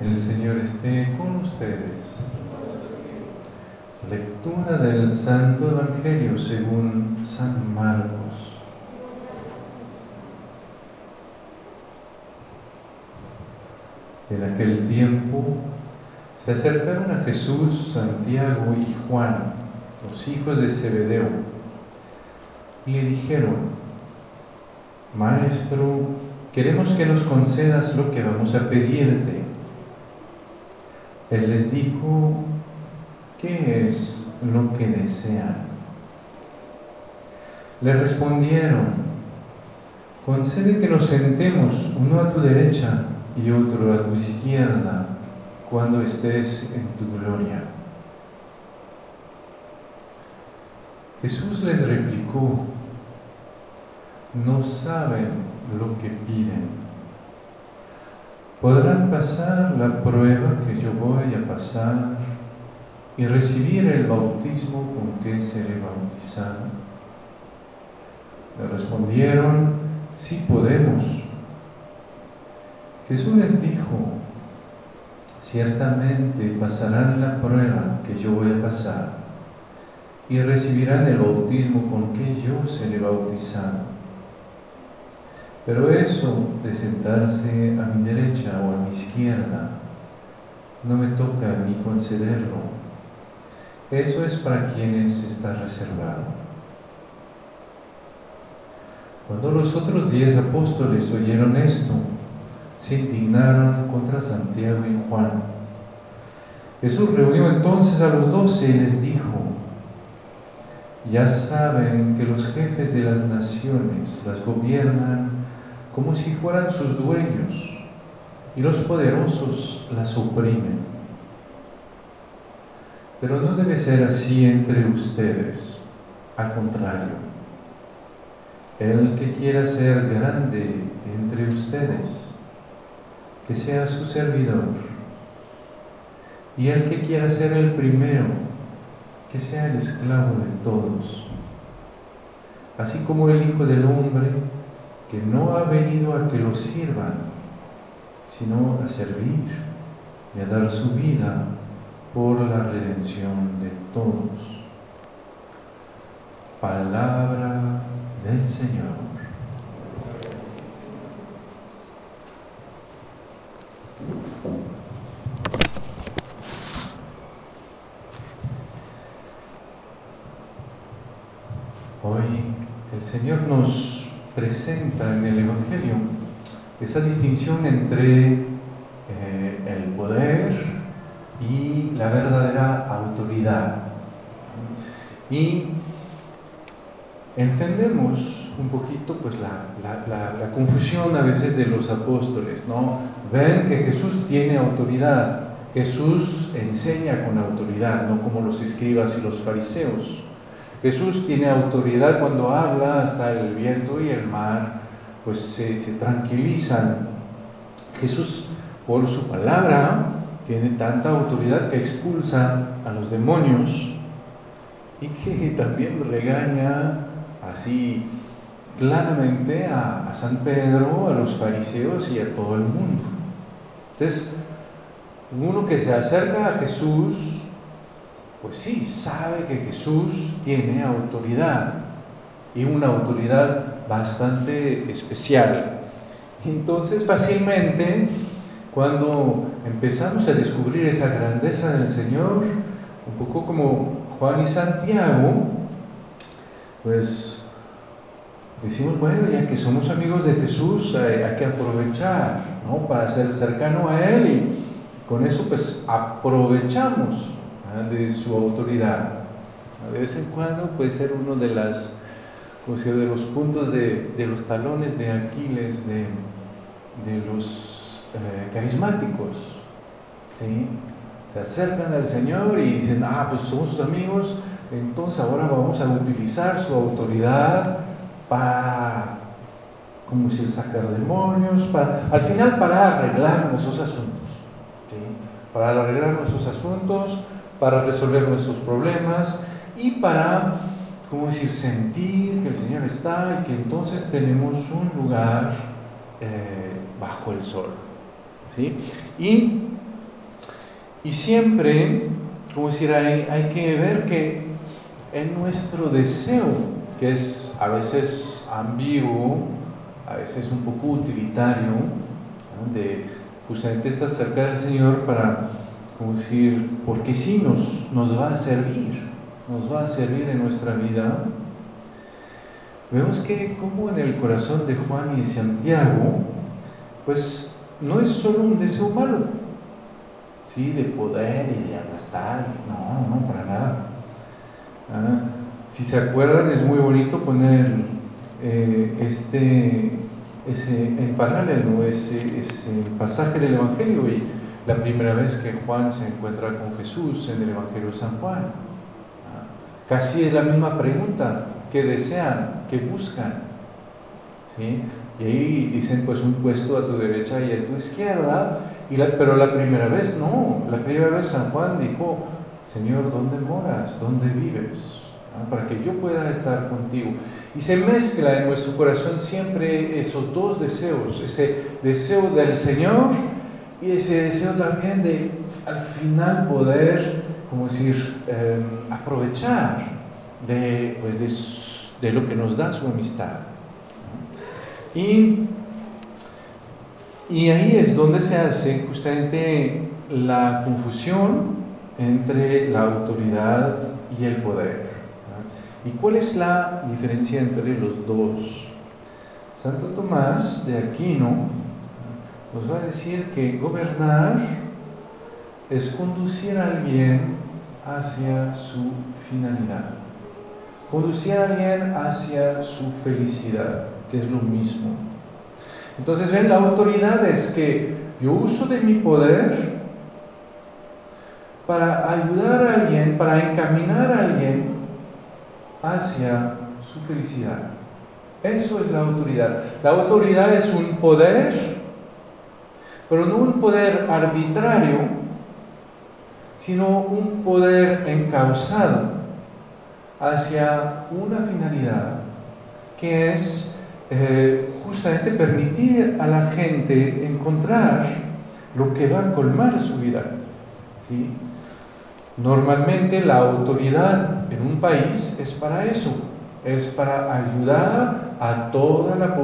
El Señor esté con ustedes. Lectura del Santo Evangelio según San Marcos. En aquel tiempo se acercaron a Jesús Santiago y Juan, los hijos de Zebedeo, y le dijeron, Maestro, queremos que nos concedas lo que vamos a pedirte. Él les dijo, ¿qué es lo que desean? Le respondieron, concede que nos sentemos uno a tu derecha y otro a tu izquierda cuando estés en tu gloria. Jesús les replicó, no saben lo que piden podrán pasar la prueba que yo voy a pasar y recibir el bautismo con que seré bautizado. Le respondieron, sí podemos. Jesús les dijo, ciertamente pasarán la prueba que yo voy a pasar y recibirán el bautismo con que yo seré bautizado. Pero eso de sentarse a mi derecha o a mi izquierda, no me toca mí concederlo. Eso es para quienes está reservado. Cuando los otros diez apóstoles oyeron esto, se indignaron contra Santiago y Juan. Jesús reunió entonces a los doce y les dijo, ya saben que los jefes de las naciones las gobiernan como si fueran sus dueños y los poderosos las oprimen. Pero no debe ser así entre ustedes, al contrario. El que quiera ser grande entre ustedes, que sea su servidor. Y el que quiera ser el primero, que sea el esclavo de todos. Así como el Hijo del Hombre que no ha venido a que lo sirvan, sino a servir y a dar su vida por la redención de todos. Palabra del Señor. Hoy el Señor nos presenta en el Evangelio esa distinción entre eh, el poder y la verdadera autoridad. Y entendemos un poquito pues la, la, confusión a veces de los apóstoles, ¿no? Ven que Jesús tiene autoridad, Jesús enseña con autoridad, no como los escribas y los fariseos. Jesús tiene autoridad cuando habla, hasta el viento y el mar pues se, tranquilizan. Jesús por su palabra tiene tanta autoridad que expulsa a los demonios y que también regaña así claramente a, a, San Pedro, a los fariseos y a todo el mundo. Entonces, uno que se acerca a Jesús pues sí, sabe que Jesús tiene autoridad y una autoridad bastante especial. Entonces fácilmente, cuando empezamos a descubrir esa grandeza del Señor, un poco como Juan y Santiago, pues decimos, bueno, ya que somos amigos de Jesús, hay, que aprovechar, ¿no? Para ser cercano a Él y con eso pues aprovechamos de su autoridad. De vez en cuando puede ser uno de, las, de los puntos de, los talones de Aquiles de, los eh, carismáticos. ¿sí? Se acercan al Señor y dicen, ah, pues somos sus amigos, entonces ahora vamos a utilizar su autoridad para, como si sacar demonios, para, al final para arreglar nuestros asuntos. ¿sí? Para arreglar nuestros asuntos, para resolver nuestros problemas y para, ¿cómo decir?, sentir que el Señor está y que entonces tenemos un lugar eh, bajo el sol. ¿sí? Y Y siempre, como decir, hay, hay que ver que en nuestro deseo, que es a veces ambiguo, a veces un poco utilitario, de justamente estar cerca del Señor para, como decir, porque sí nos, nos va a servir, nos va a servir en nuestra vida. Vemos que como en el corazón de Juan y de Santiago, pues no es solo un deseo malo, ¿sí? de poder y de aplastar, no, no, para nada. Ah, si se acuerdan, es muy bonito poner eh, este, ese, en paralelo ese, ese pasaje del Evangelio y la primera vez que Juan se encuentra con Jesús en el Evangelio de San Juan. Ah, casi es la misma pregunta, ¿qué desean? ¿Qué buscan? ¿Sí? Y ahí dicen pues un puesto a tu derecha y a tu izquierda, y pero la primera vez no, la primera vez San Juan dijo, Señor, ¿dónde moras? ¿Dónde vives? para que yo pueda estar contigo. Y se mezcla en nuestro corazón siempre esos dos deseos, ese deseo del Señor y ese deseo también de al final poder, como decir, em, aprovechar de, pues de, de, lo que nos da su amistad. Y, y ahí es donde se hace justamente la confusión entre la autoridad y el poder. ¿Y cuál es la diferencia entre los dos? Santo Tomás de Aquino nos va a decir que gobernar es conducir a alguien hacia su finalidad, conducir a alguien hacia su felicidad, que es lo mismo. Entonces, ven, la autoridad es que yo uso de mi poder para ayudar a alguien, para encaminar a alguien hacia su felicidad. Eso es la autoridad. La autoridad es un poder, pero no un poder arbitrario, sino un poder encausado hacia una finalidad que es eh, justamente permitir a la gente encontrar lo que va a colmar su vida. ¿sí? Normalmente la autoridad en un país es para eso, es para ayudar a toda la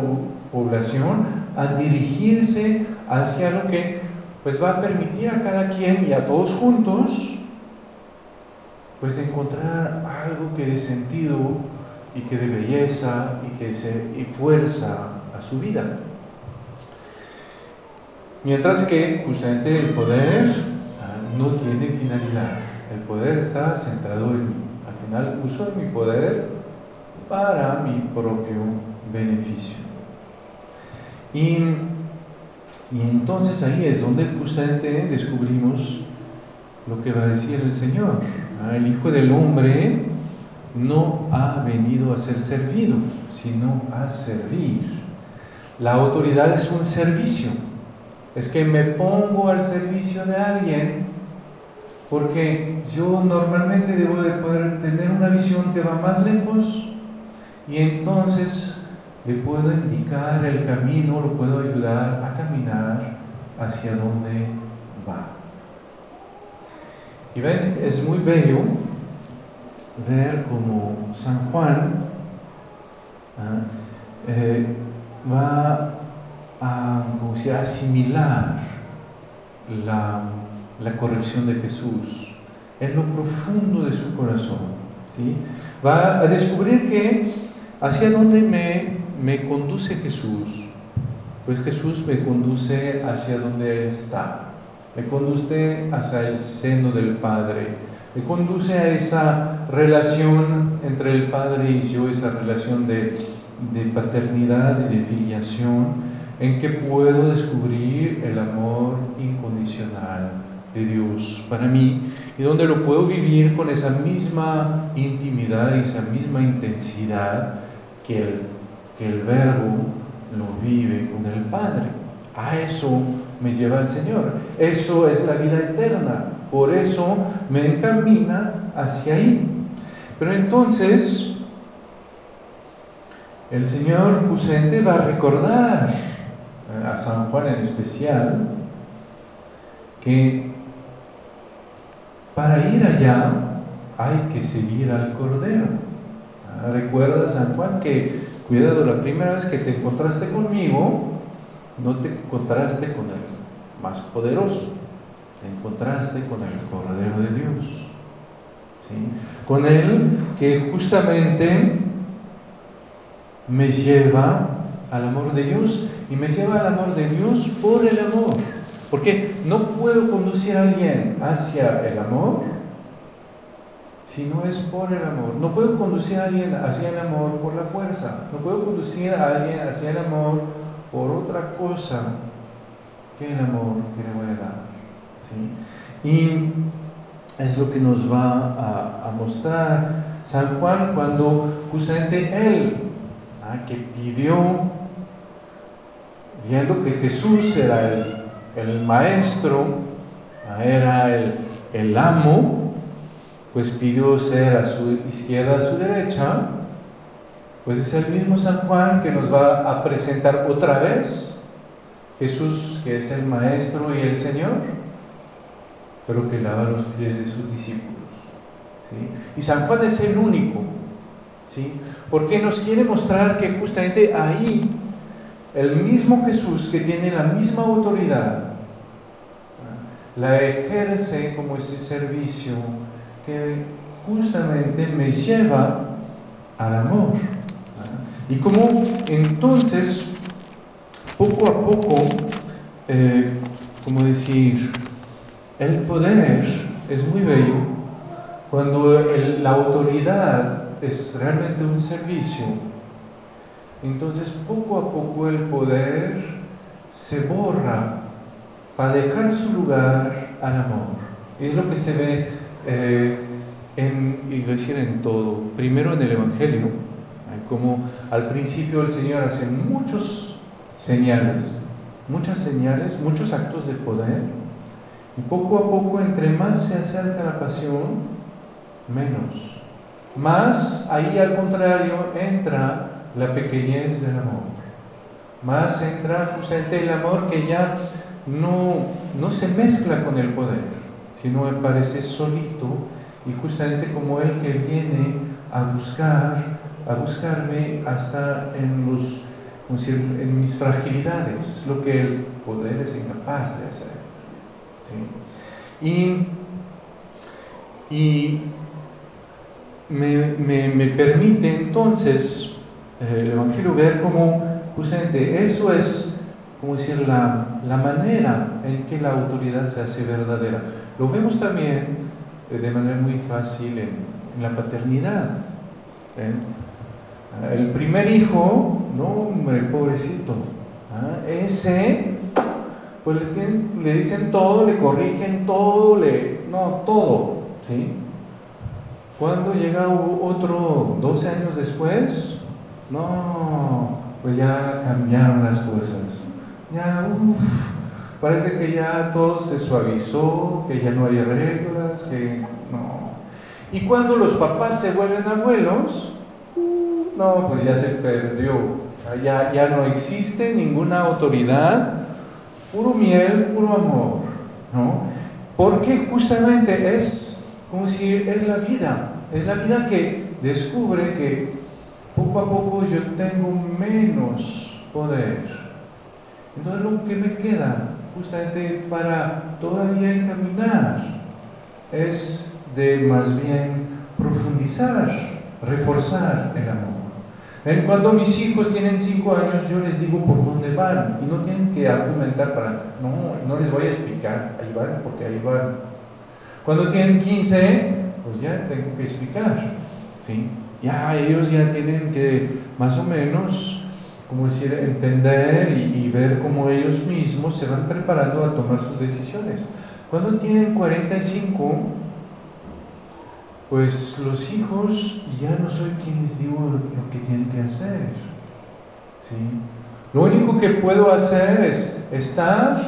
población a dirigirse hacia lo que pues va a permitir a cada quien y a todos juntos pues de encontrar algo que dé sentido y que dé belleza y que se fuerza a su vida. Mientras que justamente el poder ah, no tiene finalidad. El poder está centrado en mí. Al final uso mi poder para mi propio beneficio. Y, y entonces ahí es donde justamente descubrimos lo que va a decir el Señor. Ah, el Hijo del Hombre no ha venido a ser servido, sino a servir. La autoridad es un servicio. Es que me pongo al servicio de alguien porque yo normalmente debo de poder tener una visión que va más lejos y entonces le puedo indicar el camino, lo puedo ayudar a caminar hacia donde va. Y ven, es muy bello ver cómo San Juan ¿ah? eh, va a, asimilar la corrección de Jesús en lo profundo de su corazón. ¿sí? Va a descubrir que hacia dónde me, me conduce Jesús. Pues Jesús me conduce hacia donde Él está, me conduce hacia el seno del Padre, me conduce a esa relación entre el Padre y yo, esa relación de, de paternidad y de filiación, en que puedo descubrir el amor incondicional de Dios para mí y donde lo puedo vivir con esa misma intimidad y esa misma intensidad que el, que el verbo lo vive con el Padre. A eso me lleva el Señor. Eso es la vida eterna. Por eso me encamina hacia ahí. Pero entonces, el Señor justamente va a recordar a San Juan en especial que para ir allá hay que seguir al Cordero. Ah, recuerda San Juan que, cuidado, la primera vez que te encontraste conmigo, no te encontraste con el más poderoso, te encontraste con el Cordero de Dios. Con Él que justamente me lleva al amor de Dios y me lleva al amor de Dios por el amor. Porque no puedo conducir a alguien hacia el amor si no es por el amor. No puedo conducir a alguien hacia el amor por la fuerza. No puedo conducir a alguien hacia el amor por otra cosa que el amor que le voy a dar. ¿sí? Y es lo que nos va a, mostrar San Juan cuando justamente él, ¿ah? que pidió, viendo que Jesús era el, el maestro, ¿ah? era el, el amo, pues pidió ser a su izquierda, a su derecha, pues es el mismo San Juan que nos va a presentar otra vez Jesús, que es el Maestro y el Señor, pero que lava los pies de sus discípulos. Y San Juan es el único, ¿sí? porque nos quiere mostrar que justamente ahí el mismo Jesús que tiene la misma autoridad, la ejerce como ese servicio que justamente me lleva al amor. Y como entonces, poco a poco, eh, como decir, el poder es muy bello cuando la autoridad es realmente un servicio. Entonces poco a poco el poder se borra para dejar su lugar al amor. Es lo que se ve eh, en, decir en todo. Primero en el Evangelio, como al principio el Señor hace muchos señales, muchas señales, muchos actos de poder y poco a poco, entre más se acerca la pasión, menos. Más ahí al contrario entra la pequeñez del amor. Más entra justamente el amor que ya no, no se mezcla con el poder, sino me parece solito y justamente como el que viene a buscar, a buscarme hasta en, los, en mis fragilidades, lo que el poder es incapaz de hacer. Y, me, permite entonces eh, el Evangelio ver cómo justamente eso es, como decir, la, manera en que la autoridad se hace verdadera. Lo vemos también eh, de manera muy fácil en, la paternidad. ¿eh? El primer hijo, no hombre, pobrecito, ¿ah? ese pues le, le, dicen todo, le corrigen todo, le, no, todo, ¿sí? Cuando llega otro 12 años después, no, pues ya cambiaron las cosas. Ya, uff, parece que ya todo se suavizó, que ya no hay reglas, que no. Y cuando los papás se vuelven abuelos, no, pues ya se perdió. Ya, ya no existe ninguna autoridad puro miel, puro amor, ¿no? Porque justamente es, como si es la vida, es la vida que descubre que poco a poco yo tengo menos poder. Entonces lo que me queda justamente para todavía encaminar es de más bien profundizar, reforzar el amor. Cuando mis hijos tienen 5 años, yo les digo por dónde van y no tienen que argumentar para, no, no les voy a explicar, ahí van porque ahí van. Cuando tienen 15, pues ya tengo que explicar, ¿sí? Ya ellos ya tienen que más o menos, como decir, entender y, y ver cómo ellos mismos se van preparando a tomar sus decisiones. Cuando tienen 45, pues los hijos ya no soy quien les digo lo que tienen que hacer. ¿sí? Lo único que puedo hacer es estar,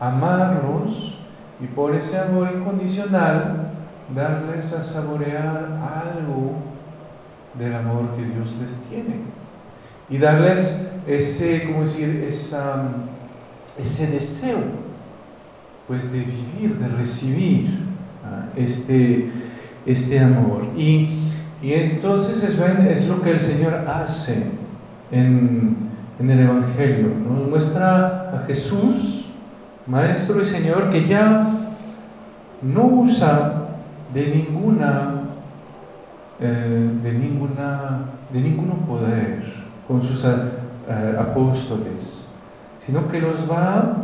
amarlos y por ese amor incondicional darles a saborear algo del amor que Dios les tiene y darles ese, ¿cómo decir?, ese deseo, pues de vivir, de recibir este, este amor. Y, y entonces es, es, lo que el Señor hace en, en el Evangelio. Nos muestra a Jesús, Maestro y Señor, que ya no usa de ninguna, eh, de ninguna, de ninguno poder con sus eh, apóstoles, sino que los va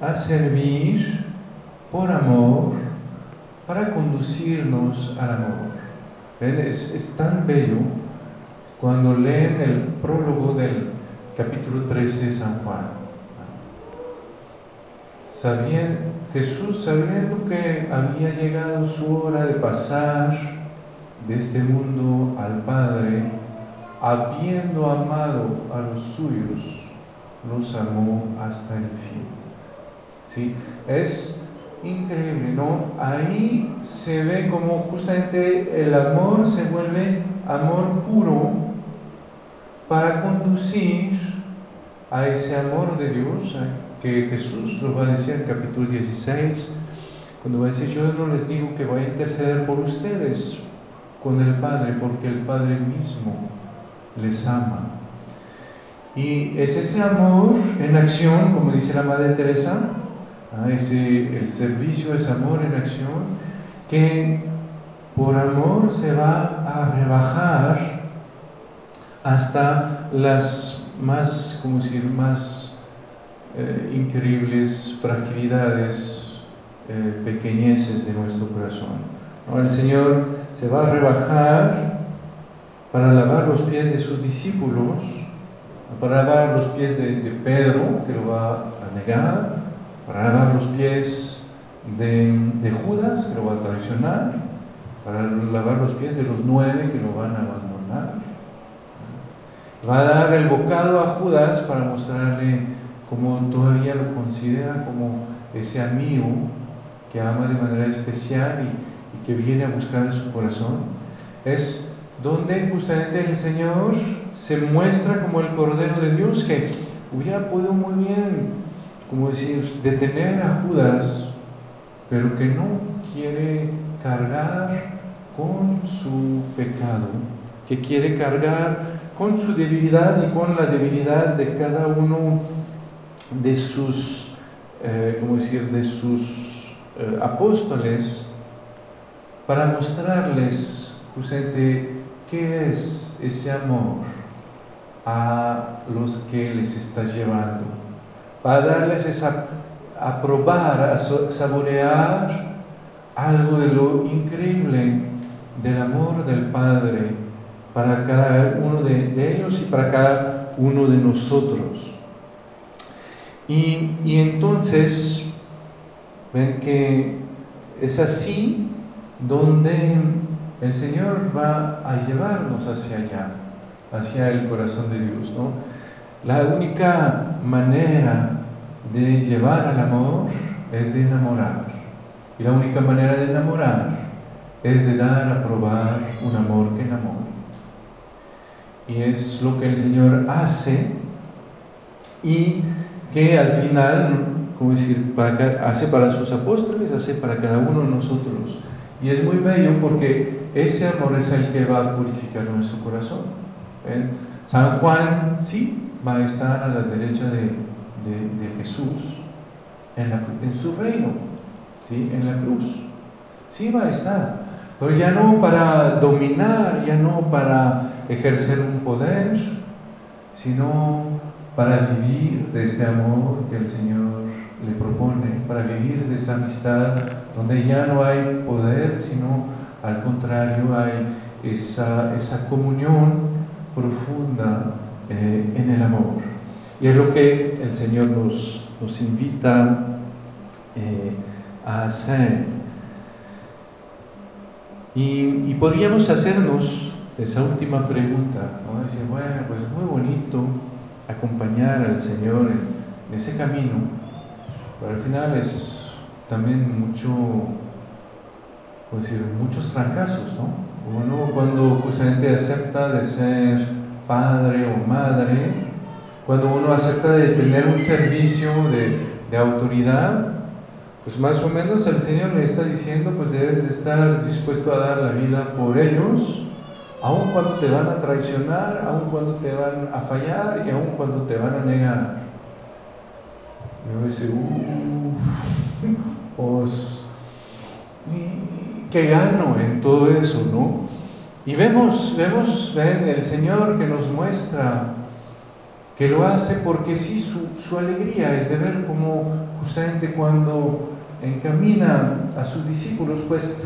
a servir por amor para conducirnos al amor. Es, es, tan bello cuando leen el prólogo del capítulo 13 de San Juan. Jesús sabiendo que había llegado su hora de pasar de este mundo al Padre, habiendo amado a los suyos, los amó hasta el fin. ¿Sí? Es increíble, ¿no? Ahí se ve como justamente el amor se vuelve amor puro para conducir a ese amor de Dios, que Jesús lo va a decir en capítulo 16, cuando va a decir, yo no les digo que voy a interceder por ustedes con el Padre, porque el Padre mismo les ama. Y es ese amor en acción, como dice la Madre Teresa, ¿ah? ese, el servicio es amor en acción, que por amor se va a rebajar hasta las más, como decir, más eh, increíbles fragilidades, eh, pequeñeces de nuestro corazón. El Señor se va a rebajar para lavar los pies de sus discípulos, para lavar los pies de, Pedro, que lo va a negar, para lavar los pies de, Judas, que lo va a traicionar, para lavar los pies de los nueve que lo van a abandonar. Va a dar el bocado a Judas para mostrarle cómo todavía lo considera como ese amigo que ama de manera especial y, y que viene a buscar su corazón. Es donde justamente el Señor se muestra como el Cordero de Dios que hubiera podido muy bien, como decir, detener a Judas, pero que no quiere cargar con su pecado, que quiere cargar con su debilidad y con la debilidad de cada uno de sus, eh, decir?, de sus eh, apóstoles, para mostrarles justamente ¿Qué es ese amor a los que les está llevando? Para darles esa, a probar, a saborear algo de lo increíble del amor del Padre para cada uno de, ellos y para cada uno de nosotros. Y, y entonces, ven que es así donde el Señor va a llevarnos hacia allá, hacia el corazón de Dios. ¿no? La única manera de llevar al amor es de enamorar. Y la única manera de enamorar es de dar a probar un amor que enamora. Y es lo que el Señor hace y que al final, como decir, hace para sus apóstoles, hace para cada uno de nosotros. Y es muy bello porque ese amor es el que va a purificar nuestro corazón. San Juan, sí, va a estar a la derecha de, Jesús en, su reino, ¿sí? en la cruz. Sí va a estar, pero ya no para dominar, ya no para ejercer un poder, sino para vivir de este amor que el Señor le propone, para vivir de esa amistad donde ya no hay poder, sino al contrario hay esa, esa comunión profunda eh, en el amor. Y es lo que el Señor nos, nos invita eh, a hacer. Y, podríamos hacernos esa última pregunta, ¿no? Decir, bueno, pues es muy bonito acompañar al Señor en ese camino, pero al final es también mucho, decir, muchos fracasos, ¿no? Uno cuando justamente acepta de ser padre o madre, cuando uno acepta de tener un servicio de, de autoridad, pues más o menos el Señor le está diciendo, pues debes de estar dispuesto a dar la vida por ellos, aun cuando te van a traicionar, aun cuando te van a fallar y aun cuando te van a negar. Y uno dice, uff, pues, ¿qué gano en todo eso, no? Y vemos, vemos, ven, el Señor que nos muestra que lo hace porque sí, su, su alegría es de ver cómo justamente cuando encamina a sus discípulos, pues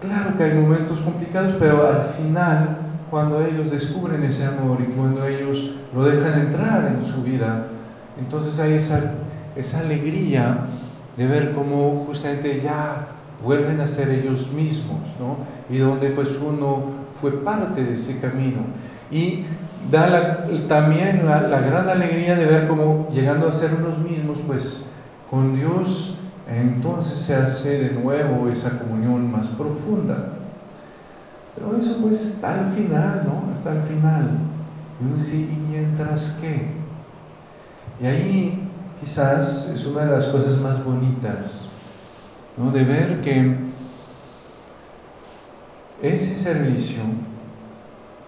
claro que hay momentos complicados, pero al final, cuando ellos descubren ese amor y cuando ellos lo dejan entrar en su vida, entonces hay esa, esa alegría de ver cómo justamente ya vuelven a ser ellos mismos, ¿no? Y donde pues uno fue parte de ese camino. Y da también la, gran alegría de ver cómo llegando a ser unos mismos, pues con Dios entonces se hace de nuevo esa comunión más profunda. Pero eso pues está al final, ¿no? Hasta el final. Y uno dice, ¿y mientras qué? Y ahí quizás es una de las cosas más bonitas, ¿no? De ver que ese servicio,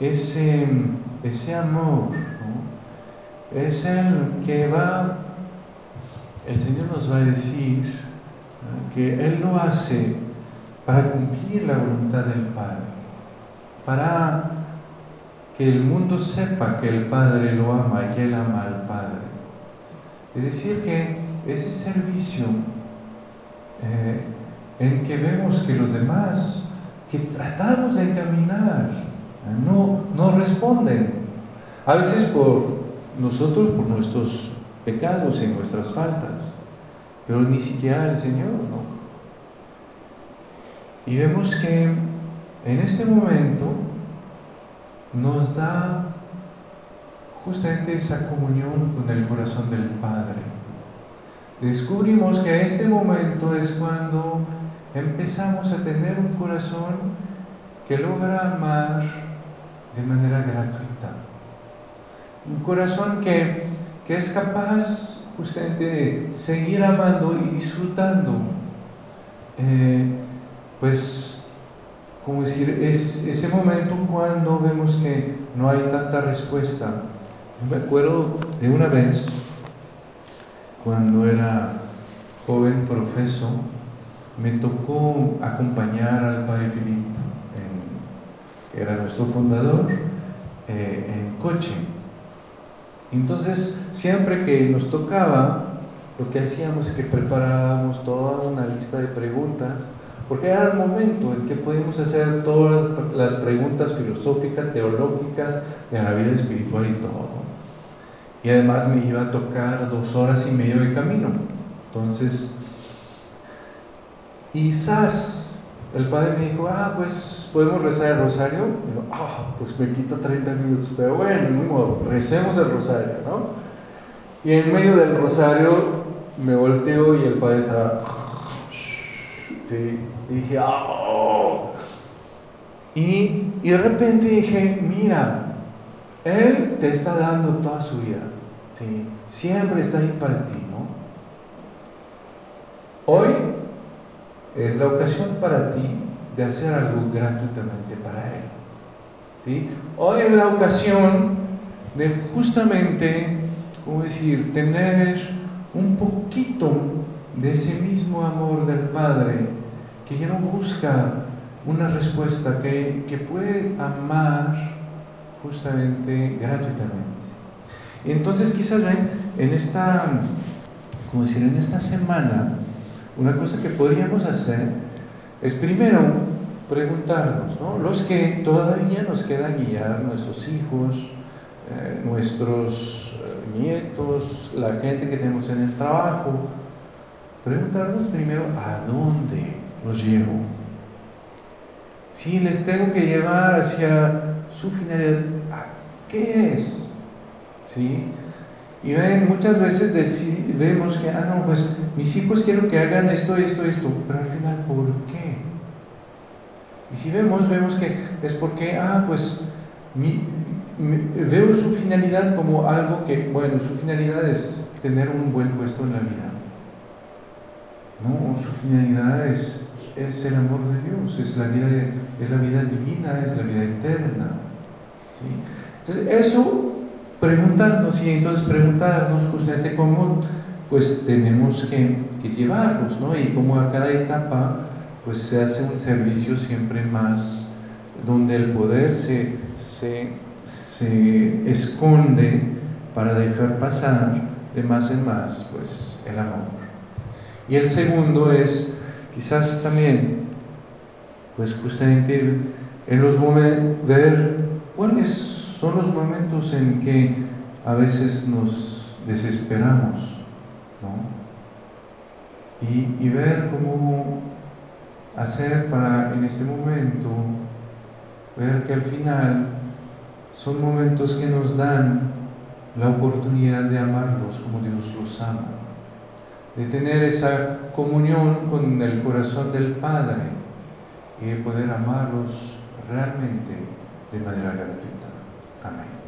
ese, ese amor, es el que va, el Señor nos va a decir, que Él lo hace para cumplir la voluntad del Padre, para que el mundo sepa que el Padre lo ama y que Él ama al Padre. Es decir, que ese servicio eh, en que vemos que los demás que tratamos de encaminar no, no responden, a veces por nosotros, por nuestros pecados y nuestras faltas, pero ni siquiera el Señor, ¿no? Y vemos que en este momento nos da justamente esa comunión con el corazón del Padre. Descubrimos que este momento es cuando empezamos a tener un corazón que logra amar de manera gratuita. Un corazón que, que es capaz justamente seguir amando y disfrutando. Eh, pues, como decir, es ese momento cuando vemos que no hay tanta respuesta. Me acuerdo de una vez, cuando era joven profeso, me tocó acompañar al padre Filipe, que era nuestro fundador, eh, en coche. Entonces, siempre que nos tocaba, lo que hacíamos es que preparábamos toda una lista de preguntas, porque era el momento en que podíamos hacer todas las preguntas filosóficas, teológicas, de la vida espiritual y todo. Y además me iba a tocar dos horas y medio de camino. Entonces, quizás el padre me dijo, ah, pues ¿podemos rezar el rosario? Y ah, pues me quito 30 minutos, pero bueno, ni modo, recemos el rosario, ¿no? Y en medio del rosario me volteo y el padre estaba, sí, y dije, oh. Y, y de repente dije, mira, Él te está dando toda su vida, ¿sí? siempre está ahí para ti. Hoy es la ocasión para ti de hacer algo gratuitamente para Él. ¿sí? Hoy es la ocasión de justamente, ¿cómo decir?, tener un poquito de ese mismo amor del Padre que ya no busca una respuesta, que, que puede amar justamente gratuitamente. Entonces quizás ven en esta, como decir, en esta semana, una cosa que podríamos hacer es primero preguntarnos, ¿no? los que todavía nos quedan guiar, nuestros hijos, eh, nuestros eh, nietos, la gente que tenemos en el trabajo, preguntarnos primero a dónde los llevo. Si les tengo que llevar hacia su finalidad, qué es? ¿Sí? Y muchas veces vemos que, ah, no, pues mis hijos quiero que hagan esto, esto, esto, pero al final, ¿por qué? Y si vemos, vemos que es porque, ah, pues veo su finalidad como algo que, bueno, su finalidad es tener un buen puesto en la vida. No, su finalidad es, es el amor de Dios, es la vida, es la vida divina, es la vida eterna. ¿Sí? Entonces, eso preguntarnos y entonces preguntarnos justamente cómo pues tenemos que, que llevarlos, ¿no? Y cómo a cada etapa pues se hace un servicio siempre más donde el poder se, se, se esconde para dejar pasar de más en más pues el amor. Y el segundo es quizás también pues justamente en los momentos cuáles son los momentos en que a veces nos desesperamos, ¿no? Y, ver cómo hacer para en este momento ver que al final son momentos que nos dan la oportunidad de amarlos como Dios los ama, de tener esa comunión con el corazón del Padre y de poder amarlos realmente de manera gratuita. Amén.